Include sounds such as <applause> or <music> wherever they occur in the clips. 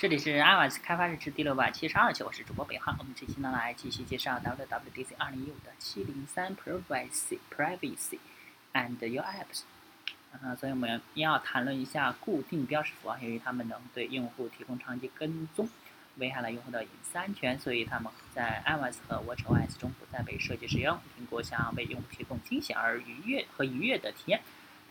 这里是 iOS 开发日志第六百七十二期，我是主播北航。我们这期呢来继续介绍 WWDC 二零一五的七零三 Privacy Privacy and Your Apps。嗯，所以我们要谈论一下固定标识符啊，由于它们能对用户提供长期跟踪，危害了用户的隐私安全，所以它们在 iOS 和 WatchOS 中不再被设计使用。苹果想要为用户提供惊喜而愉悦和愉悦的体验。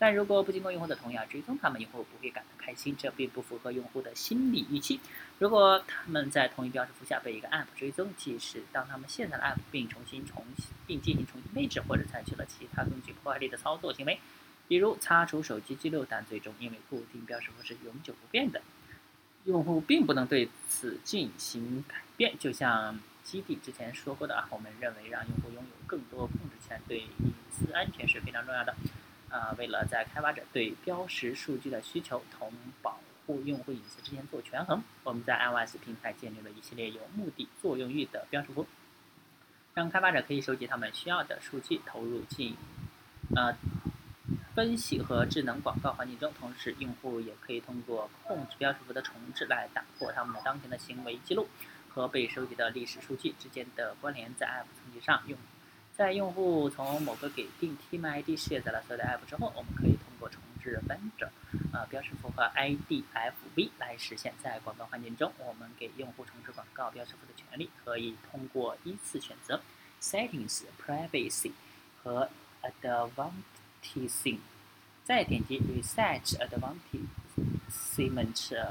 但如果不经过用户的同意而追踪他们，用户不会感到开心，这并不符合用户的心理预期。如果他们在同一标识符下被一个 App 追踪，即使当他们卸载了 App 并重新重并进行重新配置，或者采取了其他更具破坏力的操作行为，比如擦除手机记录，但最终因为固定标识符是永久不变的，用户并不能对此进行改变。就像基地之前说过的啊，我们认为让用户拥有更多控制权对隐私安全是非常重要的。啊，为了在开发者对标识数据的需求同保护用户隐私之间做权衡，我们在 iOS 平台建立了一系列有目的、作用域的标识符，让开发者可以收集他们需要的数据，投入进呃分析和智能广告环境中。同时，用户也可以通过控制标识符的重置来打破他们的当前的行为记录和被收集的历史数据之间的关联。在 App 层级上，用在用户从某个给定 TID 卸载了所有的 App 之后，我们可以通过重置 Vendor 呃标识符和 IDFV 来实现。在广告环境中，我们给用户重置广告标识符的权利，可以通过依次选择 Settings、Privacy 和 Advanced，再点击 Reset Advancement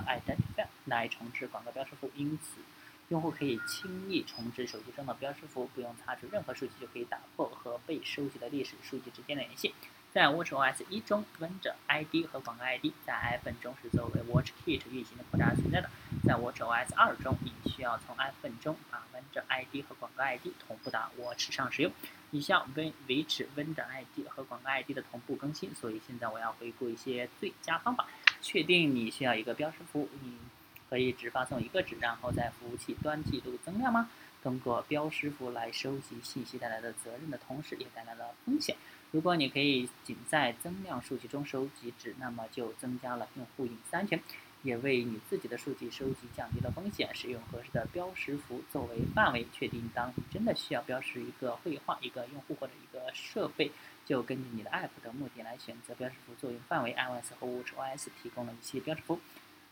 Identifier 来重置广告标识符。因此。用户可以轻易重置手机中的标识符，不用擦除任何数据就可以打破和被收集的历史数据之间的联系。在 WatchOS 一中温展 ID 和广告 ID 在 iPhone 中是作为 WatchKit 运行的扩展存在的。在 WatchOS 二中，你需要从 iPhone 中把温展 ID 和广告 ID 同步到 Watch 上使用。以下维维持温展 ID 和广告 ID 的同步更新。所以现在我要回顾一些最佳方法，确定你需要一个标识符。你。可以只发送一个值，然后在服务器端记录增量吗？通过标识符来收集信息带来的责任的同时，也带来了风险。如果你可以仅在增量数据中收集值，那么就增加了用户隐私安全，也为你自己的数据收集降低了风险。使用合适的标识符作为范围，确定当你真的需要标识一个绘画、一个用户或者一个设备，就根据你的 App 的目的来选择标识符作用范围。iOS 和 WatchOS 提供了一些标识符。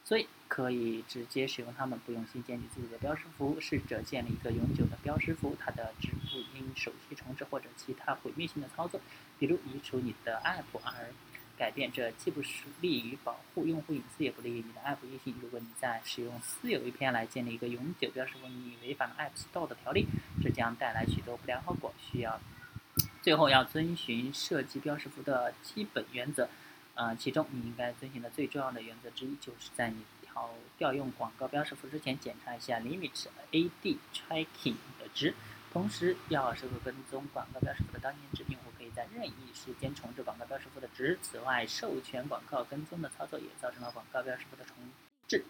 所以可以直接使用它们，不用新建立自己的标识符。试着建立一个永久的标识符，它的支付因手机重置或者其他毁灭性的操作，比如移除你的 App 而改变。这既不利于保护用户隐私，也不利于你的 App 运行。如果你在使用私有 VPN 来建立一个永久标识符，你违反了 App Store 的条例，这将带来许多不良后果。需要最后要遵循设计标识符的基本原则。啊，其中你应该遵循的最重要的原则之一，就是在你调调用广告标识符之前，检查一下 limit ad tracking 的值，同时要时刻跟踪广告标识符的当前值。用户可以在任意时间重置广告标识符的值。此外，授权广告跟踪的操作也造成了广告标识符的重置。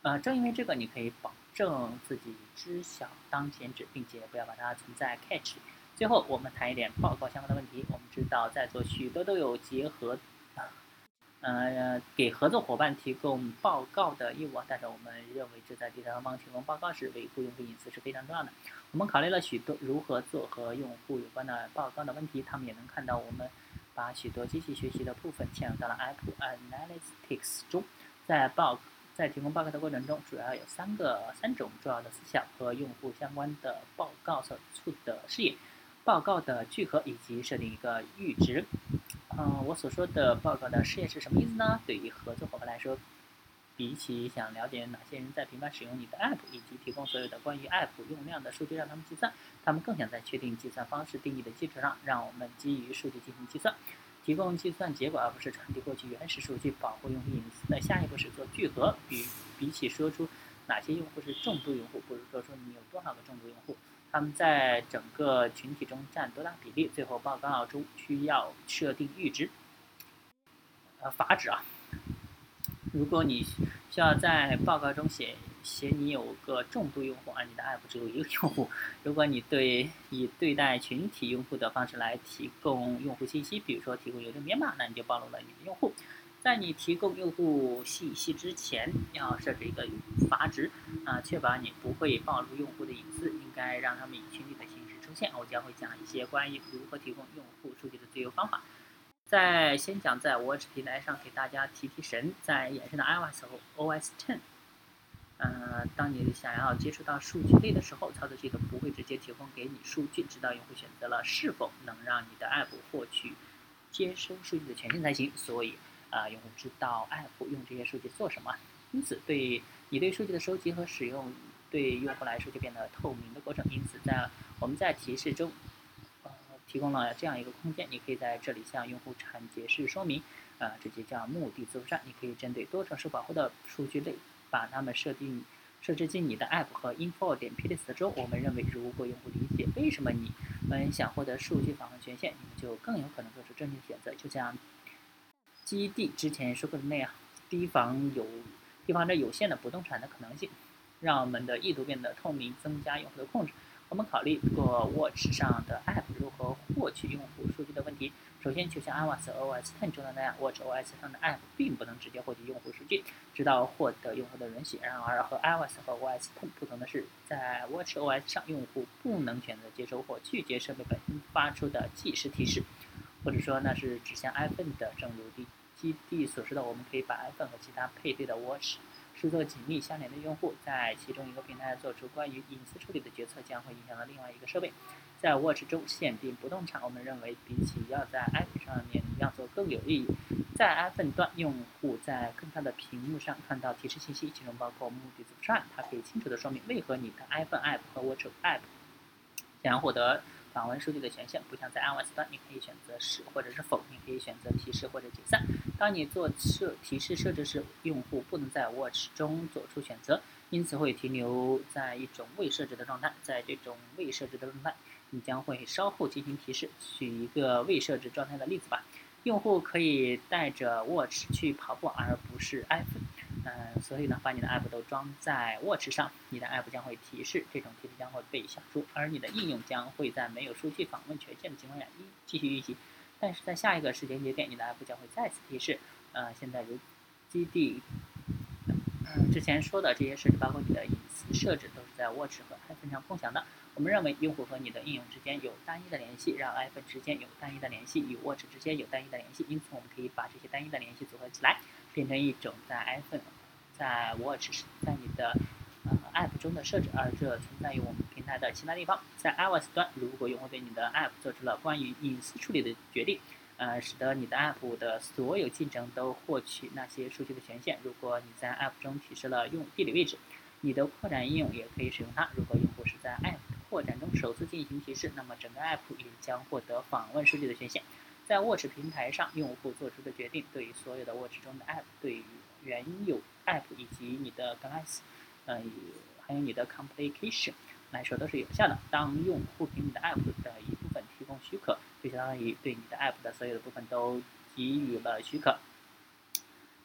呃，正因为这个，你可以保证自己知晓当前值，并且不要把它存在 catch。最后，我们谈一点报告相关的问题。我们知道，在座许多都有结合。呃，给合作伙伴提供报告的义务啊，但是我们认为，这在第三方提供报告时，维护用户隐私是非常重要的。我们考虑了许多如何做和用户有关的报告的问题。他们也能看到，我们把许多机器学习的部分嵌入到了 Apple Analytics 中。在报在提供报告的过程中，主要有三个三种重要的思想和用户相关的报告所处的视野：报告的聚合以及设定一个阈值。嗯，我所说的报告的试验是什么意思呢？对于合作伙伴来说，比起想了解哪些人在频繁使用你的 App，以及提供所有的关于 App 用量的数据让他们计算，他们更想在确定计算方式定义的基础上，让我们基于数据进行计算，提供计算结果，而不是传递过去原始数据，保护用户隐私的下一步是做聚合。比比起说出哪些用户是重度用户，不如说出你有多少个重度用户。他们在整个群体中占多大比例？最后报告中需要设定阈值，呃，阀值啊。如果你需要在报告中写写你有个重度用户，而你的 App 只有一个用户，如果你对以对待群体用户的方式来提供用户信息，比如说提供邮政编码，那你就暴露了你的用户。在你提供用户信息之前，要设置一个阀值啊，确保你不会暴露用户的隐私，应该让他们以群体的形式出现。我将会讲一些关于如何提供用户数据的最优方法。在先讲在 Watch 平台上给大家提提神，在衍生的 iOS 和 OS Ten，嗯，当你想要接触到数据类的时候，操作系统不会直接提供给你数据，直到用户选择了是否能让你的 App 获取接收数据的权限才行。所以。啊，用户知道 App 用这些数据做什么，因此对你对数据的收集和使用，对用户来说就变得透明的过程。因此，在我们在提示中，呃，提供了这样一个空间，你可以在这里向用户产解释说明，啊，这就叫目的自服站。你可以针对多种受保护的数据类，把它们设定设置进你的 App 和 Info 点 Plist 中。我们认为，如果用户理解为什么你们想获得数据访问权限，你们就更有可能做出正确选择。就像。基地之前说过的那样，提防有提防着有限的不动产的可能性，让我们的意图变得透明，增加用户的控制。我们考虑过 Watch 上的 App 如何获取用户数据的问题。首先，就像 iOS OS Ten 中的那样，Watch OS 上的 App 并不能直接获取用户数据，直到获得用户的允许。然而，和 iOS 和 OS Ten 不同的是，在 Watch OS 上，用户不能选择接收或拒绝设备本身发出的即时提示，或者说那是指向 iPhone 的，正如第。基地所示的，我们可以把 iPhone 和其他配对的 Watch 视作紧密相连的用户，在其中一个平台做出关于隐私处理的决策，将会影响到另外一个设备。在 Watch 中限定不动产，我们认为比起要在 iPhone 上面要做更有意义。在 iPhone 端，用户在更大的屏幕上看到提示信息，其中包括目的字符串，它可以清楚地说明为何你的 iPhone App 和 Watch App 想要获得。访问数据的权限不像在 iOS 端，你可以选择是或者是否，你可以选择提示或者解散。当你做设提示设置时，用户不能在 Watch 中做出选择，因此会停留在一种未设置的状态。在这种未设置的状态，你将会稍后进行提示。举一个未设置状态的例子吧，用户可以带着 Watch 去跑步，而不是 iPhone。嗯，所以呢，把你的 app 都装在 Watch 上，你的 app 将会提示，这种提示将会被消除，而你的应用将会在没有数据访问权限的情况下一继续运行。但是在下一个时间节点，你的 app 将会再次提示。呃，现在如基地，嗯，之前说的这些设置，包括你的隐私设置，都是在 Watch 和 iPhone 上共享的。我们认为用户和你的应用之间有单一的联系，让 iPhone 之间有单一的联系，与 Watch 之间有单一的联系，因此我们可以把这些单一的联系组合起来。变成一种在 iPhone、在 Watch、在你的呃 App 中的设置，而这存在于我们平台的其他地方。在 iOS 端，如果用户对你的 App 做出了关于隐私处理的决定，呃，使得你的 App 的所有进程都获取那些数据的权限。如果你在 App 中提示了用地理位置，你的扩展应用也可以使用它。如果用户是在 App 扩展中首次进行提示，那么整个 App 也将获得访问数据的权限。在 Watch 平台上，用户做出的决定对于所有的 Watch 中的 App，对于原有 App 以及你的 Glass，呃，还有你的 Complication 来说都是有效的。当用户给你的 App 的一部分提供许可，就相当于对你的 App 的所有的部分都给予了许可。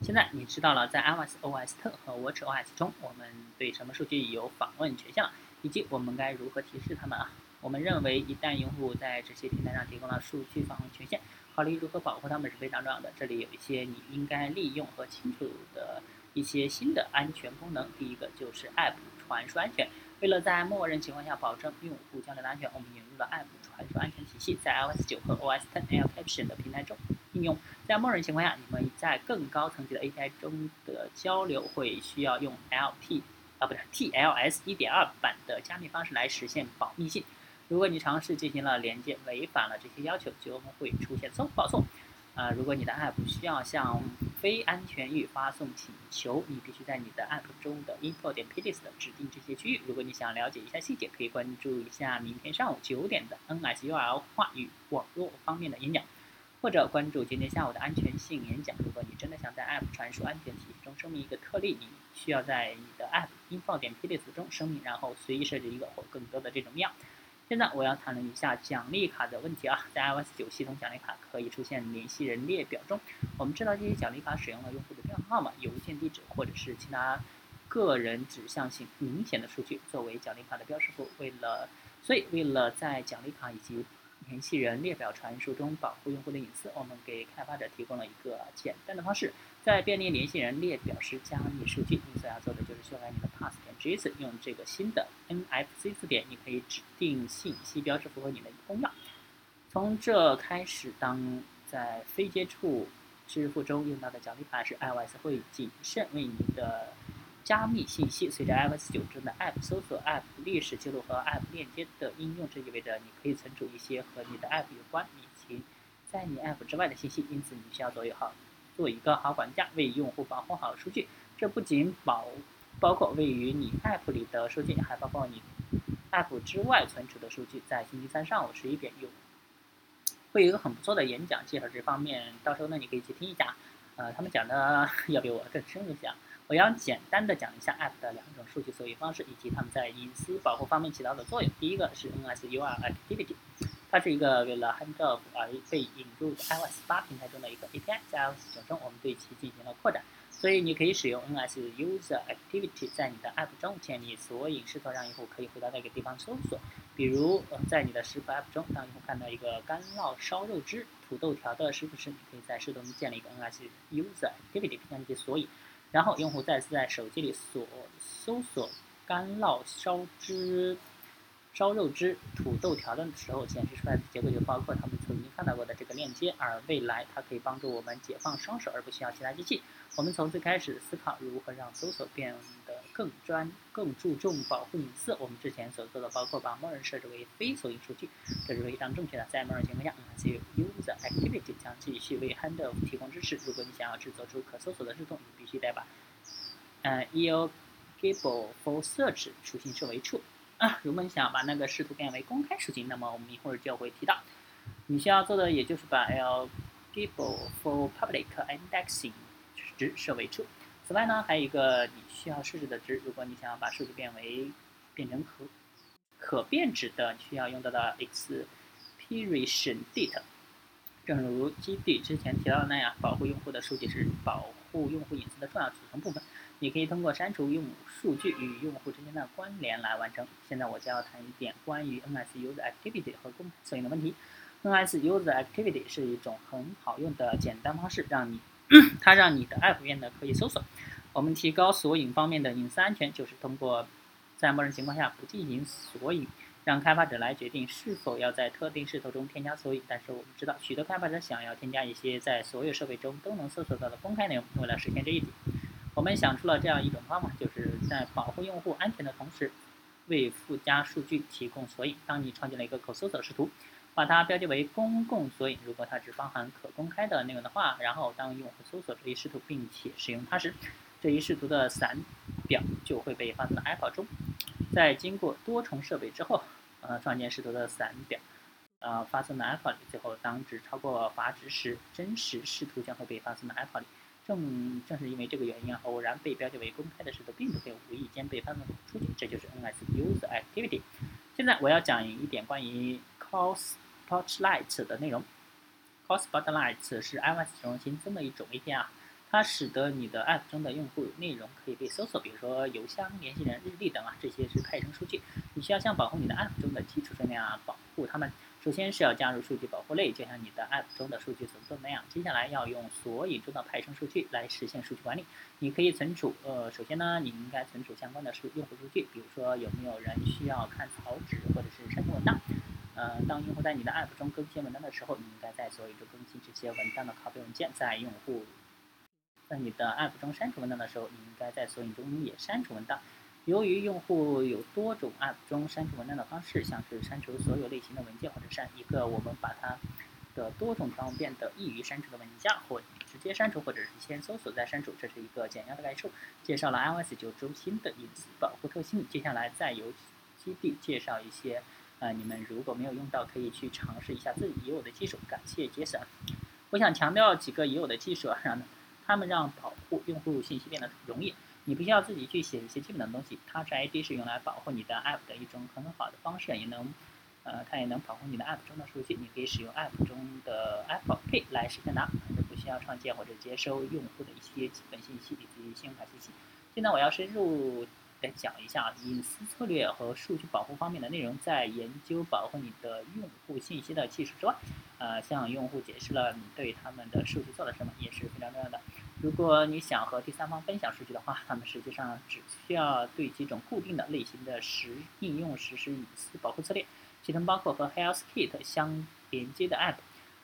现在你知道了，在 iOS OS 特和 Watch OS 中，我们对什么数据有访问权限，以及我们该如何提示他们啊？我们认为，一旦用户在这些平台上提供了数据访问权限，考虑如何保护他们是非常重要的。这里有一些你应该利用和清楚的一些新的安全功能。第一个就是 App 传输安全。为了在默认情况下保证用户交流的安全，我们引入了 App 传输安全体系，在 iOS 9和 OS X L Caption 的平台中应用。在默认情况下，你们在更高层级的 API 中的交流会需要用 LT 啊，不是 TLS 1.2版的加密方式来实现保密性。如果你尝试进行了连接，违反了这些要求，就会出现错误报错。啊，如果你的 App 需要向非安全域发送请求，你必须在你的 App 中的 info 点 plist 指定这些区域。如果你想了解一下细节，可以关注一下明天上午九点的 NSURL 话语网络方面的演讲，或者关注今天下午的安全性演讲。如果你真的想在 App 传输安全体系中声明一个特例，你需要在你的 App info 点 plist 中声明，然后随意设置一个或更多的这种样。现在我要谈论一下奖励卡的问题啊，在 iOS 九系统奖励卡可以出现联系人列表中。我们知道这些奖励卡使用了用户的电话号码、邮件地址或者是其他个人指向性明显的数据作为奖励卡的标识符。为了，所以为了在奖励卡以及联系人列表传输中保护用户的隐私，我们给开发者提供了一个简单的方式，在便利联系人列表时加密数据。你所要做的就是修改你的 pass 点 js，用这个新的 NFC 字典，你可以指定信息标志符合你的一个公钥。从这开始，当在非接触支付中用到的奖励卡时，iOS 会谨慎为你的。加密信息随着 iOS 九中的 App 搜索、App 历史记录和 App 链接的应用，这意味着你可以存储一些和你的 App 有关以及在你 App 之外的信息。因此，你需要做一好做一个好管家，为用户保护好数据。这不仅保包括位于你 App 里的数据，还包括你 App 之外存储的数据。在星期三上午十一点有会有一个很不错的演讲介绍这方面，到时候呢你可以去听一下。呃，他们讲的 <laughs> 要比我更深入些。我要简单的讲一下 App 的两种数据索引方式以及它们在隐私保护方面起到的作用。第一个是 NSUR Activity，它是一个为了 Handoff 而被引入的 iOS 八平台中的一个 API，在 iOS 九中我们对其进行了扩展，所以你可以使用 NSUser Activity 在你的 App 中建立索引，试图让用户可以回到那个地方搜索。比如，在你的食谱 App 中，当用户看到一个干酪烧肉汁、土豆条的食谱时，你可以在视图中建立一个 NSUser Activity 并将其索引。然后，用户再次在手机里所搜索干酪烧汁、烧肉汁、土豆条的时候，显示出来的结果就包括他们曾经看到过的这个链接。而未来，它可以帮助我们解放双手，而不需要其他机器。我们从最开始思考如何让搜索变得更专、更注重保护隐私。我们之前所做的包括把默认设置为非索引数据，这是非常正确的。在默认情况下，NSUser Activity 将继续为 Handoff 提供支持。如果你想要制作出可搜索的视图，你必须得把呃 Eligible for Search 属性设为 True。啊，如果你想要把那个视图变为公开属性，那么我们一会儿就会提到，你需要做的也就是把 Eligible for Public Indexing 值设为 true。此外呢，还有一个你需要设置的值，如果你想要把数据变为变成可可变值的，需要用到的 expiration date。正如基地之前提到的那样，保护用户的数据是保护用户隐私的重要组成部分。你可以通过删除用数据与用户之间的关联来完成。现在我将要谈一点关于 NSUser Activity 和功能索引的问题。NSUser Activity 是一种很好用的简单方式，让你它让你的 App 变得可以搜索。我们提高索引方面的隐私安全，就是通过在默认情况下不进行索引，让开发者来决定是否要在特定视图中添加索引。但是我们知道，许多开发者想要添加一些在所有设备中都能搜索到的公开内容。为了实现这一点，我们想出了这样一种方法，就是在保护用户安全的同时，为附加数据提供索引。当你创建了一个可搜索视图。把它标记为公共索引。如果它只包含可公开的内容的话，然后当用户搜索这一视图并且使用它时，这一视图的散表就会被发送到 Apple 中。在经过多重设备之后，呃，创建视图的散表，呃，发送到 Apple 里。最后，当值超过阀值时，真实视图将会被发送到 Apple 里。正正是因为这个原因啊，偶然被标记为公开的视图并不会无意间被发送出去。这就是 NSUser Activity。现在我要讲一点关于 Cos。Spotlight 的内容，Call Spotlight 是 iOS 中新增的一种 API，它使得你的 App 中的用户内容可以被搜索，比如说邮箱、联系人、日历等啊，这些是派生数据。你需要像保护你的 App 中的基础那样保护它们。首先是要加入数据保护类，就像你的 App 中的数据存储那样。接下来要用索引中的派生数据来实现数据管理。你可以存储，呃，首先呢，你应该存储相关的数用户数据，比如说有没有人需要看草纸或者是删除文档。呃，当用户在你的 App 中更新文章的时候，你应该在索引中更新这些文章的拷贝文件。在用户在你的 App 中删除文档的时候，你应该在索引中也删除文档。由于用户有多种 App 中删除文档的方式，像是删除所有类型的文件，或者删一个我们把它的多种条文变得易于删除的文件夹，或直接删除，或者是先搜索再删除。这是一个简要的概述，介绍了 iOS 九中新的隐私保护特性。接下来再由基地介绍一些。呃，你们如果没有用到，可以去尝试一下自己已有的技术。感谢杰森。我想强调几个已有的技术，让他们让保护用户信息变得容易。你不需要自己去写一些基本的东西。Touch ID 是用来保护你的 App 的一种很好的方式，也能，呃，它也能保护你的 App 中的数据。你可以使用 App 中的 Apple Pay 来实现它，而不需要创建或者接收用户的一些基本信息以及信用卡信息。现在我要深入来讲一下隐私策略和数据保护方面的内容。在研究保护你的用户信息的技术之外，呃，向用户解释了你对他们的数据做了什么，也是非常重要的。如果你想和第三方分享数据的话，他们实际上只需要对几种固定的类型的实应用实施隐私保护策略，其中包括和 HealthKit 相连接的 App。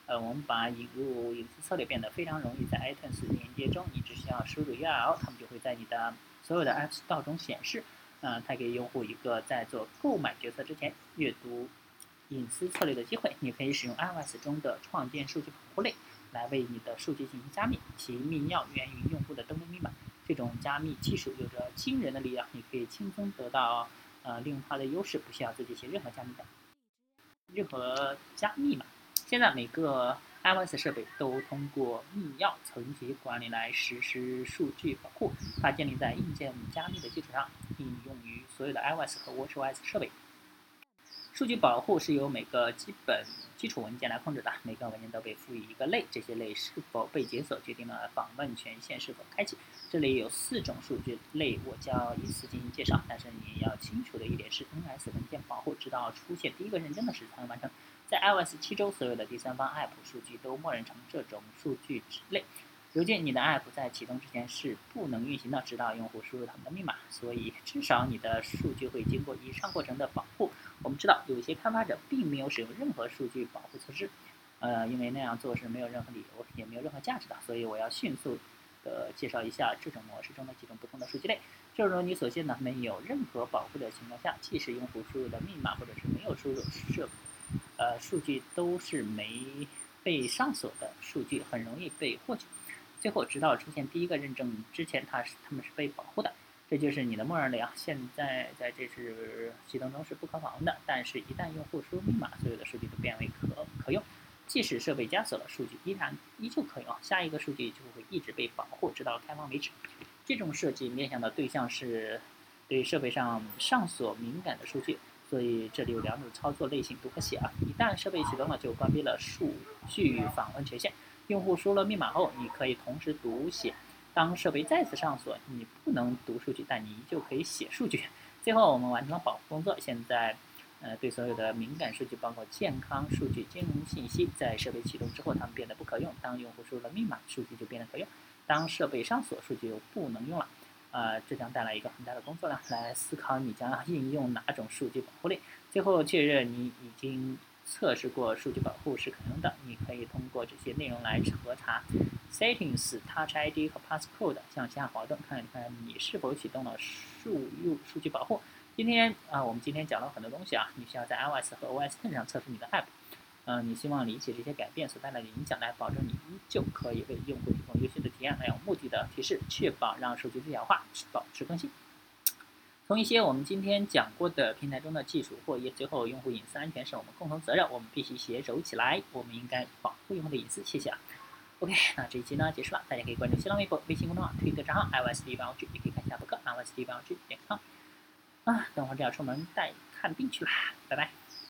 呃，我们把引入隐私策略变得非常容易，在 iTunes 连接中，你只需要输入 URL，他们就会在你的所有的 App Store 中显示。呃，它给用户一个在做购买决策之前阅读隐私策略的机会。你可以使用 iOS 中的创建数据保护类来为你的数据进行加密，其密钥源于用户的登录密码。这种加密技术有着惊人的力量，你可以轻松得到呃利用它的优势，不需要自己写任何加密的任何加密码。现在每个 iOS 设备都通过密钥层级管理来实施数据保护，它建立在硬件加密的基础上，应用于所有的 iOS 和 watchOS 设备。数据保护是由每个基本基础文件来控制的，每个文件都被赋予一个类，这些类是否被解锁决定了访问权限是否开启。这里有四种数据类，我将依次进行介绍。但是你要清楚的一点是，NS 文件保护直到出现第一个认证的时才能完成。在 iOS 七周，所有的第三方 App 数据都默认成这种数据之类。如今，你的 App 在启动之前是不能运行的，直到用户输入他们的密码。所以，至少你的数据会经过以上过程的保护。我们知道，有些开发者并没有使用任何数据保护措施，呃，因为那样做是没有任何理由，也没有任何价值的。所以，我要迅速的介绍一下这种模式中的几种不同的数据类。正如你所见的，没有任何保护的情况下，即使用户输入的密码或者是没有输入设。呃，数据都是没被上锁的数据，很容易被获取。最后，直到出现第一个认证之前，它是它们是被保护的。这就是你的默认类啊。现在在这次启动中是不可访问的，但是，一旦用户输入密码，所有的数据都变为可可用。即使设备加锁了，数据依然依旧可用。下一个数据就会一直被保护，直到开放为止。这种设计面向的对象是对设备上上锁敏感的数据。所以这里有两种操作类型读和写啊。一旦设备启动了，就关闭了数据访问权限。用户输了密码后，你可以同时读写。当设备再次上锁，你不能读数据，但你依旧可以写数据。最后，我们完成了保护工作。现在，呃，对所有的敏感数据，包括健康数据、金融信息，在设备启动之后，它们变得不可用。当用户输入了密码，数据就变得可用。当设备上锁，数据就不能用了。呃，这将带来一个很大的工作量，来思考你将应用哪种数据保护类。最后确认你已经测试过数据保护是可用的。你可以通过这些内容来核查 Settings、Touch ID 和 Passcode 向下滑动，看一看你是否启动了输入数据保护。今天啊，我们今天讲了很多东西啊，你需要在 iOS 和 OS Ten 上测试你的 App。嗯，你希望理解这些改变所带来的影响，来保证你依旧可以为用户提供优秀的体验，还有目的的提示，确保让数据最小化，保持更新。从一些我们今天讲过的平台中的技术或也最后用户隐私安全是我们共同责任，我们必须携手起来，我们应该保护用户的隐私。谢谢啊。OK，那这一期呢结束了，大家可以关注新浪微博、微信公众号、推特账号 iOS 八 G，也可以看一下博客 iOS 八 G 点 com。啊，等会儿就要出门带看病去了，拜拜。